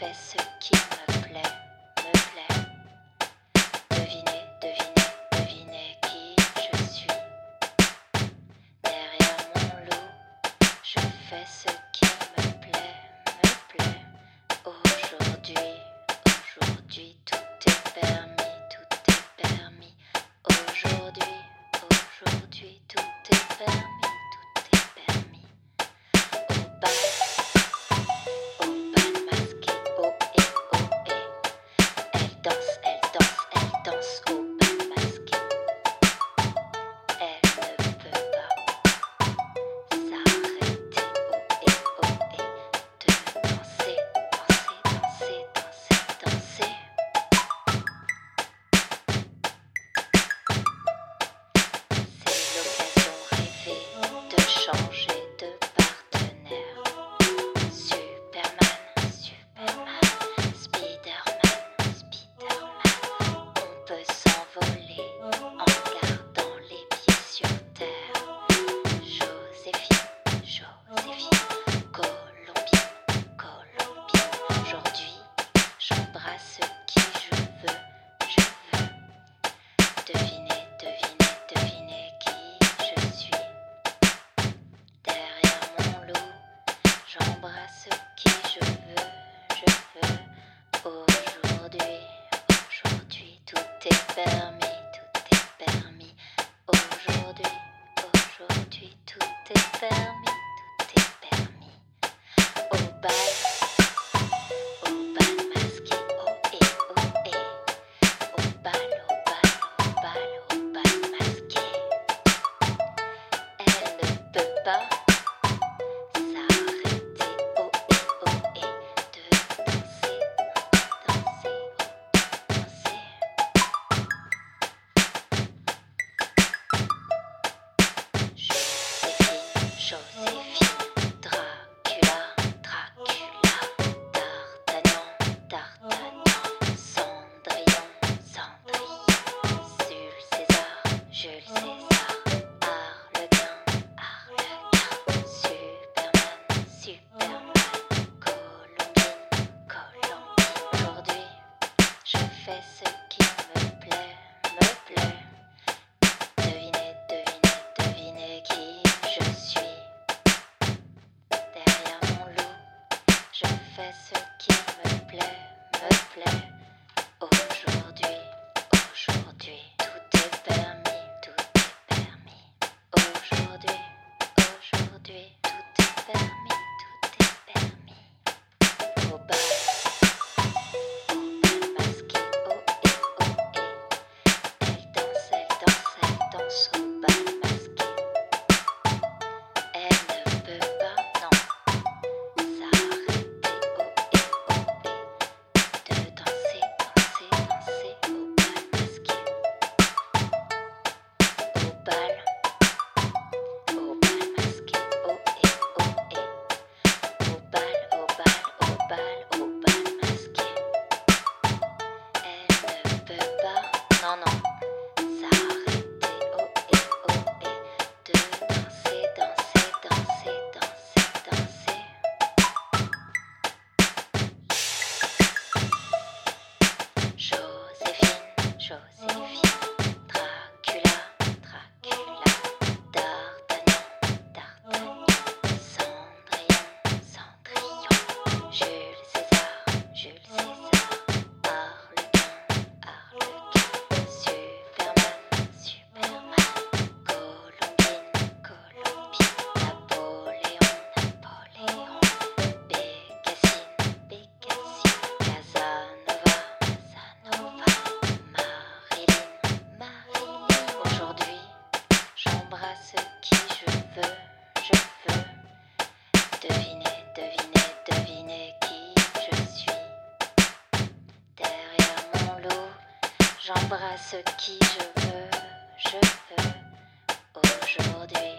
fais ce qui me plaît, me plaît. Devinez, devinez, devinez qui je suis. Derrière mon loup, je fais ce Devinez, devinez, devinez qui je suis. Derrière mon loup, j'embrasse qui je veux, je veux. Aujourd'hui, aujourd'hui, tout est permis. J'embrasse qui je veux, je veux aujourd'hui.